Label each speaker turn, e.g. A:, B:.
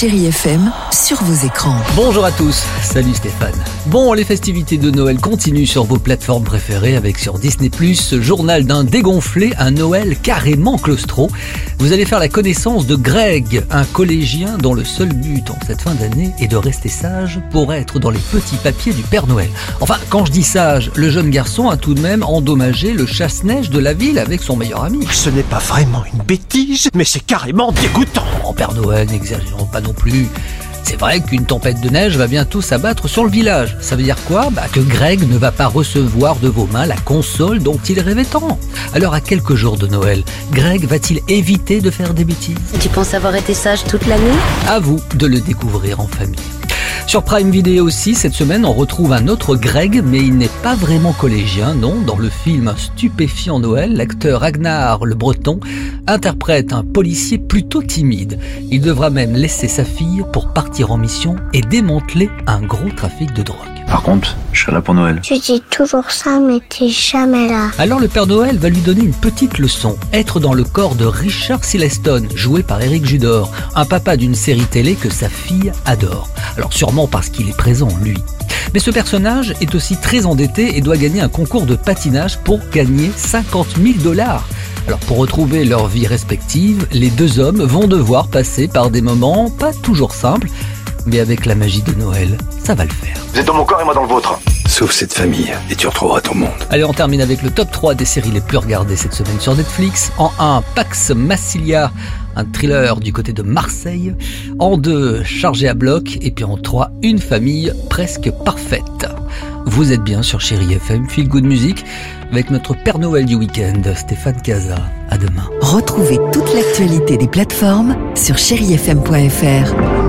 A: Chérie FM, sur vos écrans.
B: Bonjour à tous, salut Stéphane. Bon, les festivités de Noël continuent sur vos plateformes préférées avec sur Disney+, ce journal d'un dégonflé, un Noël carrément claustro. Vous allez faire la connaissance de Greg, un collégien dont le seul but en cette fin d'année est de rester sage pour être dans les petits papiers du Père Noël. Enfin, quand je dis sage, le jeune garçon a tout de même endommagé le chasse-neige de la ville avec son meilleur ami.
C: Ce n'est pas vraiment une bêtise, mais c'est carrément dégoûtant.
B: En Père Noël, n'exagérons pas non plus. C'est vrai qu'une tempête de neige va bientôt s'abattre sur le village. Ça veut dire quoi? Bah que Greg ne va pas recevoir de vos mains la console dont il rêvait tant. Alors à quelques jours de Noël, Greg va-t-il éviter de faire des bêtises?
D: Tu penses avoir été sage toute l'année
B: À vous de le découvrir en famille. Sur Prime Video aussi, cette semaine, on retrouve un autre Greg, mais il n'est pas vraiment collégien, non. Dans le film stupéfiant Noël, l'acteur Ragnar le Breton interprète un policier plutôt timide. Il devra même laisser sa fille pour partir en mission et démanteler un gros trafic de drogue.
E: Par contre, je serai là pour Noël.
F: Tu dis toujours ça, mais t'es jamais là.
B: Alors le Père Noël va lui donner une petite leçon. Être dans le corps de Richard Sileston, joué par Eric Judor, un papa d'une série télé que sa fille adore. Alors sûrement parce qu'il est présent, lui. Mais ce personnage est aussi très endetté et doit gagner un concours de patinage pour gagner 50 000 dollars. Alors pour retrouver leur vie respective, les deux hommes vont devoir passer par des moments pas toujours simples, mais avec la magie de Noël, ça va le faire.
E: Vous êtes dans mon corps et moi dans le vôtre.
G: Sauve cette famille et tu retrouveras ton monde.
B: Allez, on termine avec le top 3 des séries les plus regardées cette semaine sur Netflix. En 1, Pax Massilia, un thriller du côté de Marseille. En 2, Chargé à bloc. Et puis en 3, Une famille presque parfaite. Vous êtes bien sur Chéri FM, Feel Good Music, avec notre Père Noël du week-end, Stéphane Casa. À demain.
A: Retrouvez toute l'actualité des plateformes sur chérifm.fr.